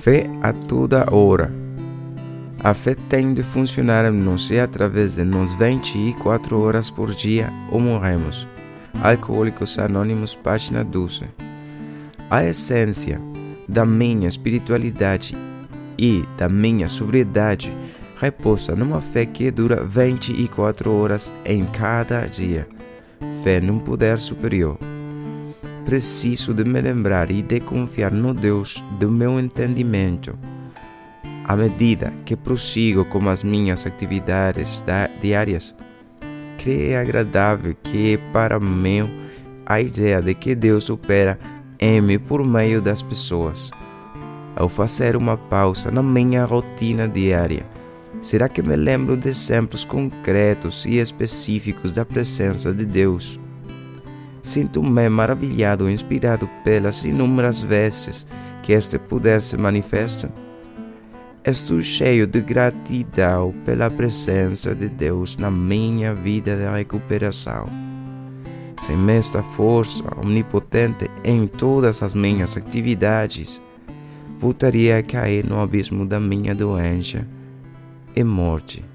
Fé a toda hora. A fé tem de funcionar em nós e através de nós 24 horas por dia ou morremos. Alcoólicos Anônimos, página 12. A essência da minha espiritualidade e da minha sobriedade repousa numa fé que dura 24 horas em cada dia. Fé num poder superior. Preciso de me lembrar e de confiar no Deus do meu entendimento. À medida que prossigo com as minhas atividades diárias, creio agradável que para mim a ideia de que Deus opera em mim por meio das pessoas. Ao fazer uma pausa na minha rotina diária, será que me lembro de exemplos concretos e específicos da presença de Deus? Sinto-me maravilhado e inspirado pelas inúmeras vezes que este poder se manifesta. Estou cheio de gratidão pela presença de Deus na minha vida de recuperação. Sem esta força omnipotente em todas as minhas atividades, voltaria a cair no abismo da minha doença e morte.